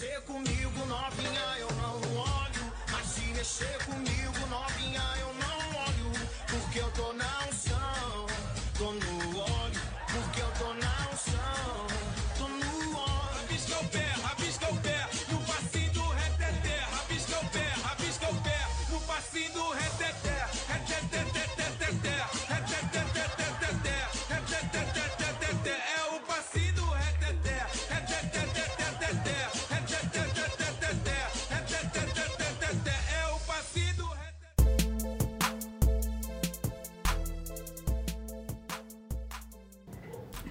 mexer comigo, novinha, eu não olho. Mas se mexer comigo, novinha, eu não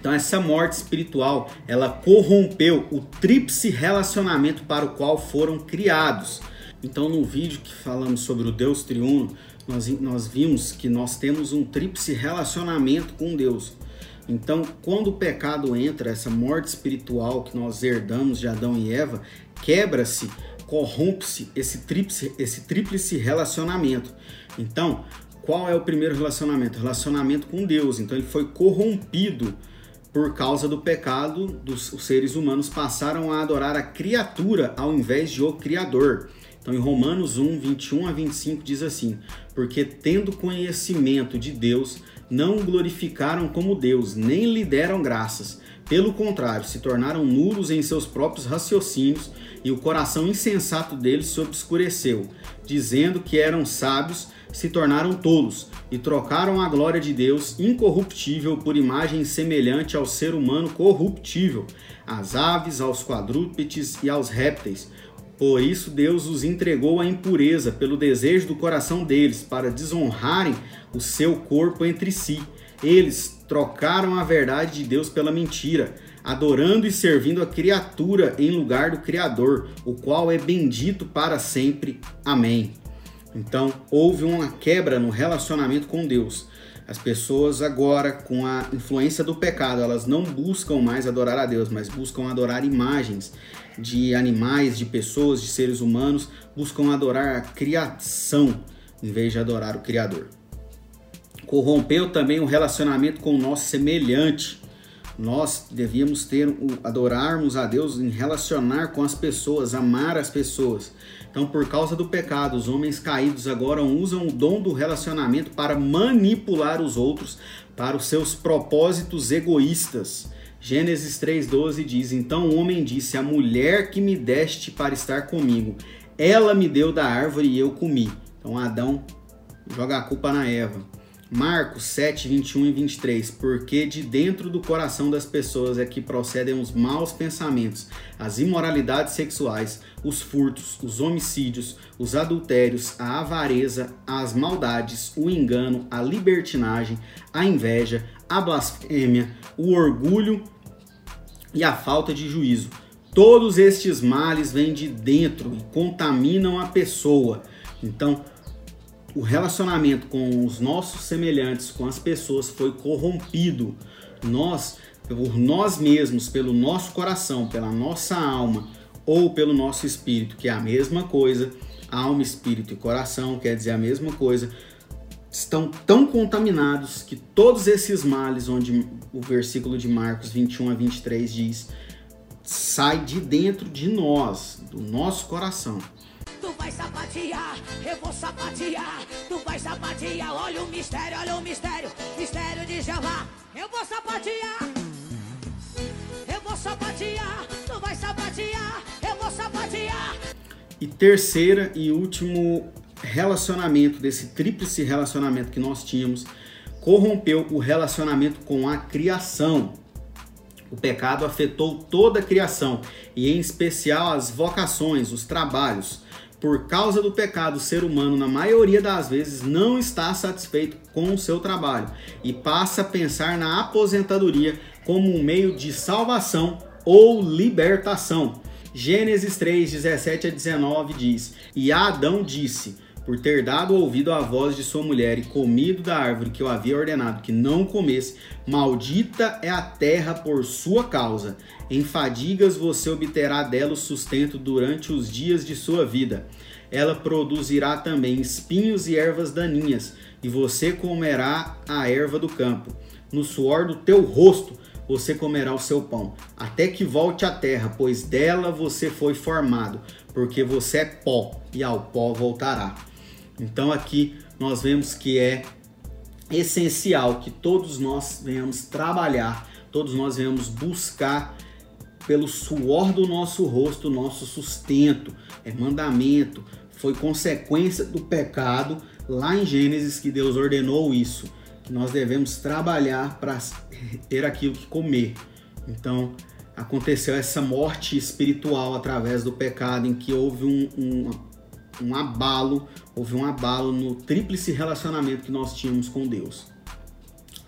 Então essa morte espiritual, ela corrompeu o tríplice relacionamento para o qual foram criados. Então no vídeo que falamos sobre o Deus triuno, nós, nós vimos que nós temos um tríplice relacionamento com Deus. Então, quando o pecado entra, essa morte espiritual que nós herdamos de Adão e Eva, quebra-se, corrompe-se esse tríplice, esse tríplice relacionamento. Então, qual é o primeiro relacionamento? Relacionamento com Deus. Então, ele foi corrompido por causa do pecado, dos os seres humanos passaram a adorar a criatura ao invés de o Criador. Então, em Romanos 1, 21 a 25 diz assim: Porque tendo conhecimento de Deus, não o glorificaram como Deus, nem lhe deram graças. Pelo contrário, se tornaram nulos em seus próprios raciocínios, e o coração insensato deles se obscureceu, dizendo que eram sábios, se tornaram tolos, e trocaram a glória de Deus incorruptível por imagem semelhante ao ser humano corruptível, às aves, aos quadrúpedes e aos répteis. Por isso Deus os entregou à impureza pelo desejo do coração deles, para desonrarem o seu corpo entre si. Eles trocaram a verdade de Deus pela mentira, adorando e servindo a criatura em lugar do Criador, o qual é bendito para sempre. Amém. Então, houve uma quebra no relacionamento com Deus. As pessoas agora, com a influência do pecado, elas não buscam mais adorar a Deus, mas buscam adorar imagens de animais, de pessoas, de seres humanos, buscam adorar a criação em vez de adorar o Criador. Corrompeu também o relacionamento com o nosso semelhante. Nós devíamos ter adorarmos a Deus em relacionar com as pessoas, amar as pessoas. Então, por causa do pecado, os homens caídos agora usam o dom do relacionamento para manipular os outros para os seus propósitos egoístas. Gênesis 3,12 diz: Então o homem disse: A mulher que me deste para estar comigo, ela me deu da árvore e eu comi. Então Adão joga a culpa na Eva. Marcos 7, 21 e 23. Porque de dentro do coração das pessoas é que procedem os maus pensamentos, as imoralidades sexuais, os furtos, os homicídios, os adultérios, a avareza, as maldades, o engano, a libertinagem, a inveja, a blasfêmia, o orgulho e a falta de juízo. Todos estes males vêm de dentro e contaminam a pessoa. Então, o relacionamento com os nossos semelhantes, com as pessoas, foi corrompido. Nós, por nós mesmos, pelo nosso coração, pela nossa alma ou pelo nosso espírito, que é a mesma coisa, alma, espírito e coração quer dizer a mesma coisa, estão tão contaminados que todos esses males, onde o versículo de Marcos 21 a 23 diz, sai de dentro de nós, do nosso coração. Sapatear, eu vou sapatear. Tu vai sapatear, olha o mistério, olha o mistério. Mistério de Jeová, eu vou sapatear. Eu vou sapatear, tu vai sapatear, eu vou sapatear. E terceira e último relacionamento, desse tríplice relacionamento que nós tínhamos, corrompeu o relacionamento com a criação. O pecado afetou toda a criação e, em especial, as vocações, os trabalhos. Por causa do pecado, o ser humano, na maioria das vezes, não está satisfeito com o seu trabalho e passa a pensar na aposentadoria como um meio de salvação ou libertação. Gênesis 3, 17 a 19 diz: E Adão disse: Por ter dado ouvido à voz de sua mulher e comido da árvore que eu havia ordenado que não comesse, maldita é a terra por sua causa. Em fadigas você obterá dela o sustento durante os dias de sua vida. Ela produzirá também espinhos e ervas daninhas, e você comerá a erva do campo. No suor do teu rosto você comerá o seu pão, até que volte à terra, pois dela você foi formado, porque você é pó e ao pó voltará. Então aqui nós vemos que é essencial que todos nós venhamos trabalhar, todos nós venhamos buscar pelo suor do nosso rosto, nosso sustento, é mandamento, foi consequência do pecado lá em Gênesis que Deus ordenou isso, que nós devemos trabalhar para ter aquilo que comer. Então, aconteceu essa morte espiritual através do pecado, em que houve um, um, um abalo, houve um abalo no tríplice relacionamento que nós tínhamos com Deus.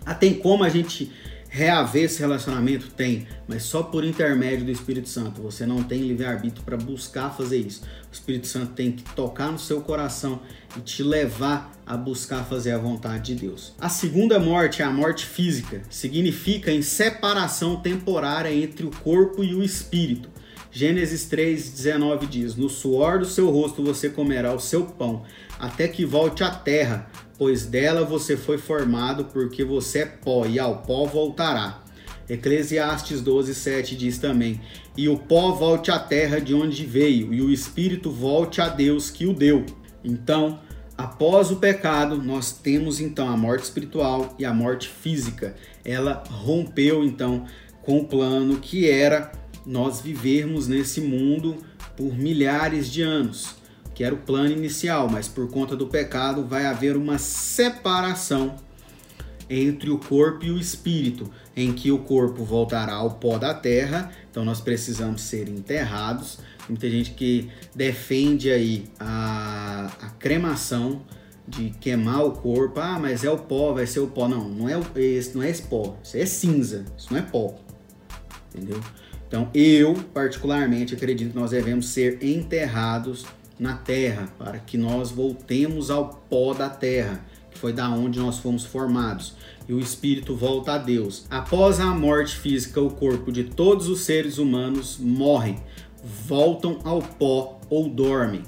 Ah, tem como a gente reaver esse relacionamento? Tem, mas só por intermédio do Espírito Santo. Você não tem livre-arbítrio para buscar fazer isso. O Espírito Santo tem que tocar no seu coração e te levar a buscar fazer a vontade de Deus. A segunda morte é a morte física. Significa em separação temporária entre o corpo e o espírito. Gênesis 3,19 diz: No suor do seu rosto você comerá o seu pão, até que volte à terra, pois dela você foi formado, porque você é pó, e ao pó voltará. Eclesiastes 12,7 diz também: E o pó volte à terra de onde veio, e o espírito volte a Deus que o deu. Então, após o pecado, nós temos então a morte espiritual e a morte física. Ela rompeu então com o plano que era nós vivermos nesse mundo por milhares de anos que era o plano inicial, mas por conta do pecado vai haver uma separação entre o corpo e o espírito, em que o corpo voltará ao pó da terra, então nós precisamos ser enterrados. Muita gente que defende aí a, a cremação de queimar o corpo, ah, mas é o pó, vai ser o pó. Não, não é esse, não é esse pó, isso é cinza, isso não é pó. Entendeu? Então eu, particularmente, acredito que nós devemos ser enterrados na terra, para que nós voltemos ao pó da terra, que foi da onde nós fomos formados, e o espírito volta a Deus. Após a morte física, o corpo de todos os seres humanos morrem, voltam ao pó ou dormem.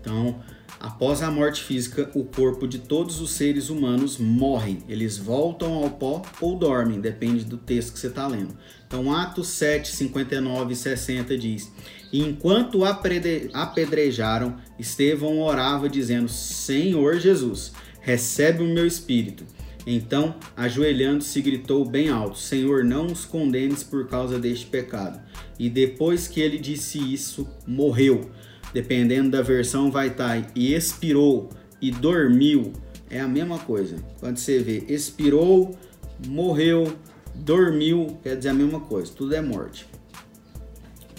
Então, após a morte física, o corpo de todos os seres humanos morrem. Eles voltam ao pó ou dormem, depende do texto que você está lendo. Então, Atos 7, 59 e 60 diz: enquanto apedrejaram, Estevão orava, dizendo: Senhor Jesus, recebe o meu espírito. Então, ajoelhando-se, gritou bem alto: Senhor, não os condenes por causa deste pecado. E depois que ele disse isso, morreu. Dependendo da versão, vai estar e expirou e dormiu. É a mesma coisa. Quando você vê expirou, morreu, dormiu, quer dizer a mesma coisa. Tudo é morte.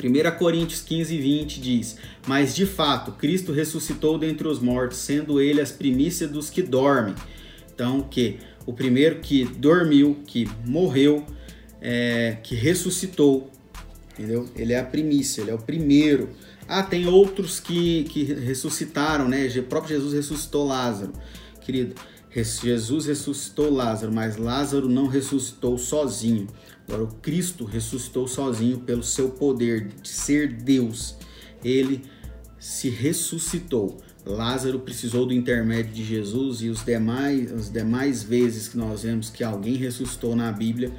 1 Coríntios 15, 20 diz: Mas de fato, Cristo ressuscitou dentre os mortos, sendo ele as primícias dos que dormem. Então, que o primeiro que dormiu, que morreu, é, que ressuscitou, entendeu? Ele é a primícia, ele é o primeiro. Ah, tem outros que, que ressuscitaram, né? O próprio Jesus ressuscitou Lázaro, querido. Jesus ressuscitou Lázaro, mas Lázaro não ressuscitou sozinho. Agora, o Cristo ressuscitou sozinho pelo seu poder de ser Deus. Ele se ressuscitou. Lázaro precisou do intermédio de Jesus e os demais, as demais vezes que nós vemos que alguém ressuscitou na Bíblia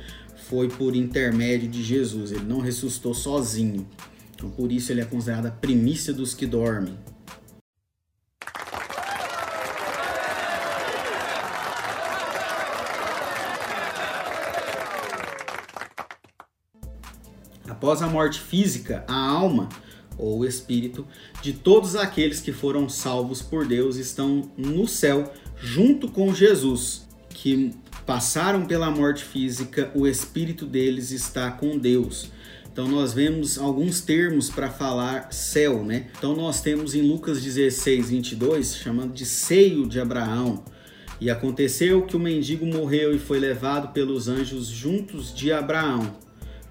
foi por intermédio de Jesus. Ele não ressuscitou sozinho. Por isso ele é considerado a primícia dos que dormem. Após a morte física, a alma ou o espírito de todos aqueles que foram salvos por Deus estão no céu junto com Jesus, que passaram pela morte física, o espírito deles está com Deus. Então nós vemos alguns termos para falar céu, né? Então nós temos em Lucas 16, 22, chamando de seio de Abraão. E aconteceu que o mendigo morreu e foi levado pelos anjos juntos de Abraão.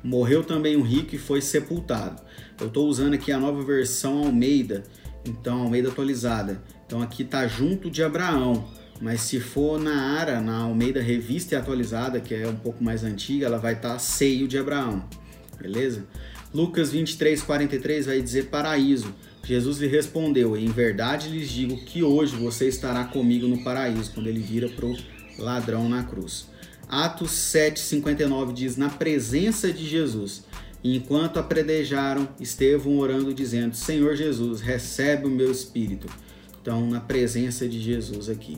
Morreu também um rico e foi sepultado. Eu estou usando aqui a nova versão Almeida, então Almeida atualizada. Então aqui está junto de Abraão, mas se for na Ara, na Almeida Revista e Atualizada, que é um pouco mais antiga, ela vai estar tá seio de Abraão, beleza? Lucas 23, 43 vai dizer paraíso. Jesus lhe respondeu: Em verdade lhes digo que hoje você estará comigo no paraíso, quando ele vira para o ladrão na cruz. Atos 7,59 diz: Na presença de Jesus. Enquanto apredejaram, Estevão orando, dizendo: Senhor Jesus, recebe o meu espírito. Então, na presença de Jesus aqui.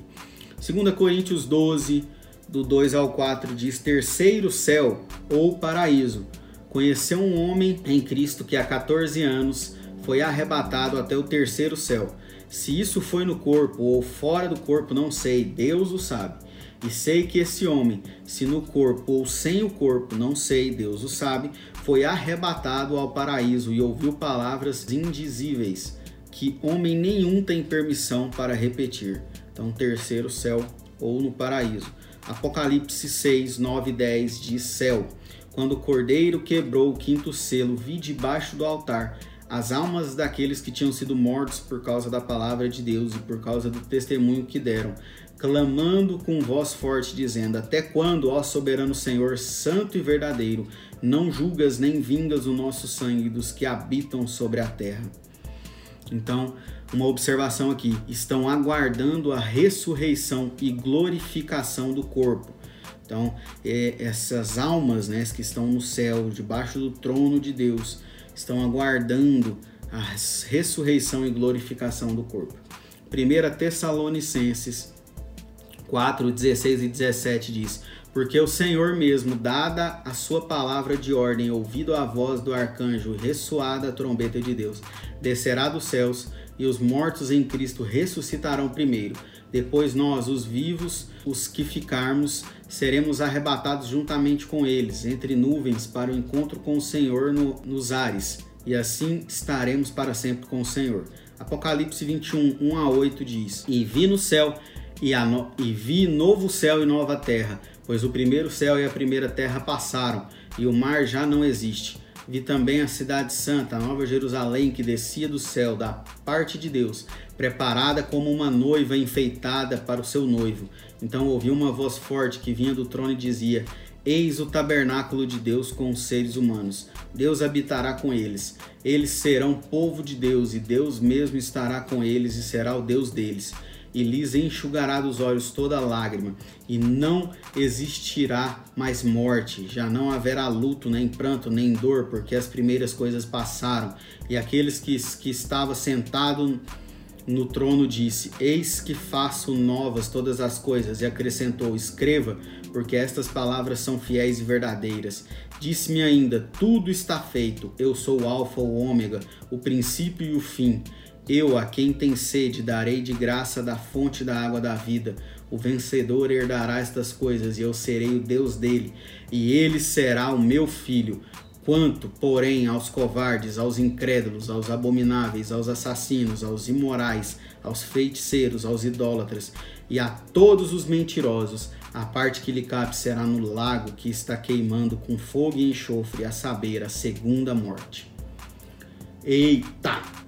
2 Coríntios 12, do 2 ao 4 diz: Terceiro céu ou paraíso. Conheceu um homem em Cristo que há 14 anos foi arrebatado até o terceiro céu. Se isso foi no corpo ou fora do corpo, não sei, Deus o sabe. E sei que esse homem, se no corpo ou sem o corpo, não sei, Deus o sabe, foi arrebatado ao paraíso e ouviu palavras indizíveis, que homem nenhum tem permissão para repetir. Então, terceiro céu ou no paraíso. Apocalipse 6, 9 e 10 diz céu. Quando o cordeiro quebrou o quinto selo, vi debaixo do altar as almas daqueles que tinham sido mortos por causa da palavra de Deus e por causa do testemunho que deram, clamando com voz forte, dizendo: Até quando, ó soberano Senhor, santo e verdadeiro, não julgas nem vingas o nosso sangue dos que habitam sobre a terra? Então, uma observação aqui: estão aguardando a ressurreição e glorificação do corpo. Então, é, essas almas né, que estão no céu, debaixo do trono de Deus, estão aguardando a ressurreição e glorificação do corpo. 1 Tessalonicenses 4, 16 e 17 diz: Porque o Senhor mesmo, dada a sua palavra de ordem, ouvido a voz do arcanjo, ressoada a trombeta de Deus, descerá dos céus, e os mortos em Cristo ressuscitarão primeiro. Depois nós, os vivos, os que ficarmos, seremos arrebatados juntamente com eles, entre nuvens, para o encontro com o Senhor no, nos ares, e assim estaremos para sempre com o Senhor. Apocalipse 21, 1 a 8 diz: E vi no céu e, no, e vi novo céu e nova terra, pois o primeiro céu e a primeira terra passaram, e o mar já não existe. Vi também a cidade santa, a nova Jerusalém, que descia do céu, da parte de Deus, preparada como uma noiva enfeitada para o seu noivo. Então ouvi uma voz forte que vinha do trono e dizia: Eis o tabernáculo de Deus com os seres humanos. Deus habitará com eles. Eles serão povo de Deus, e Deus mesmo estará com eles e será o Deus deles e lhes enxugará dos olhos toda lágrima, e não existirá mais morte, já não haverá luto, nem pranto, nem dor, porque as primeiras coisas passaram. E aqueles que, que estava sentado no trono disse: Eis que faço novas todas as coisas, e acrescentou: Escreva, porque estas palavras são fiéis e verdadeiras. Disse-me ainda: Tudo está feito. Eu sou o Alfa, o Ômega, o princípio e o fim. Eu, a quem tem sede, darei de graça da fonte da água da vida. O vencedor herdará estas coisas, e eu serei o Deus dele, e ele será o meu filho. Quanto, porém, aos covardes, aos incrédulos, aos abomináveis, aos assassinos, aos imorais, aos feiticeiros, aos idólatras e a todos os mentirosos, a parte que lhe cabe será no lago que está queimando com fogo e enxofre, a saber, a segunda morte. Eita!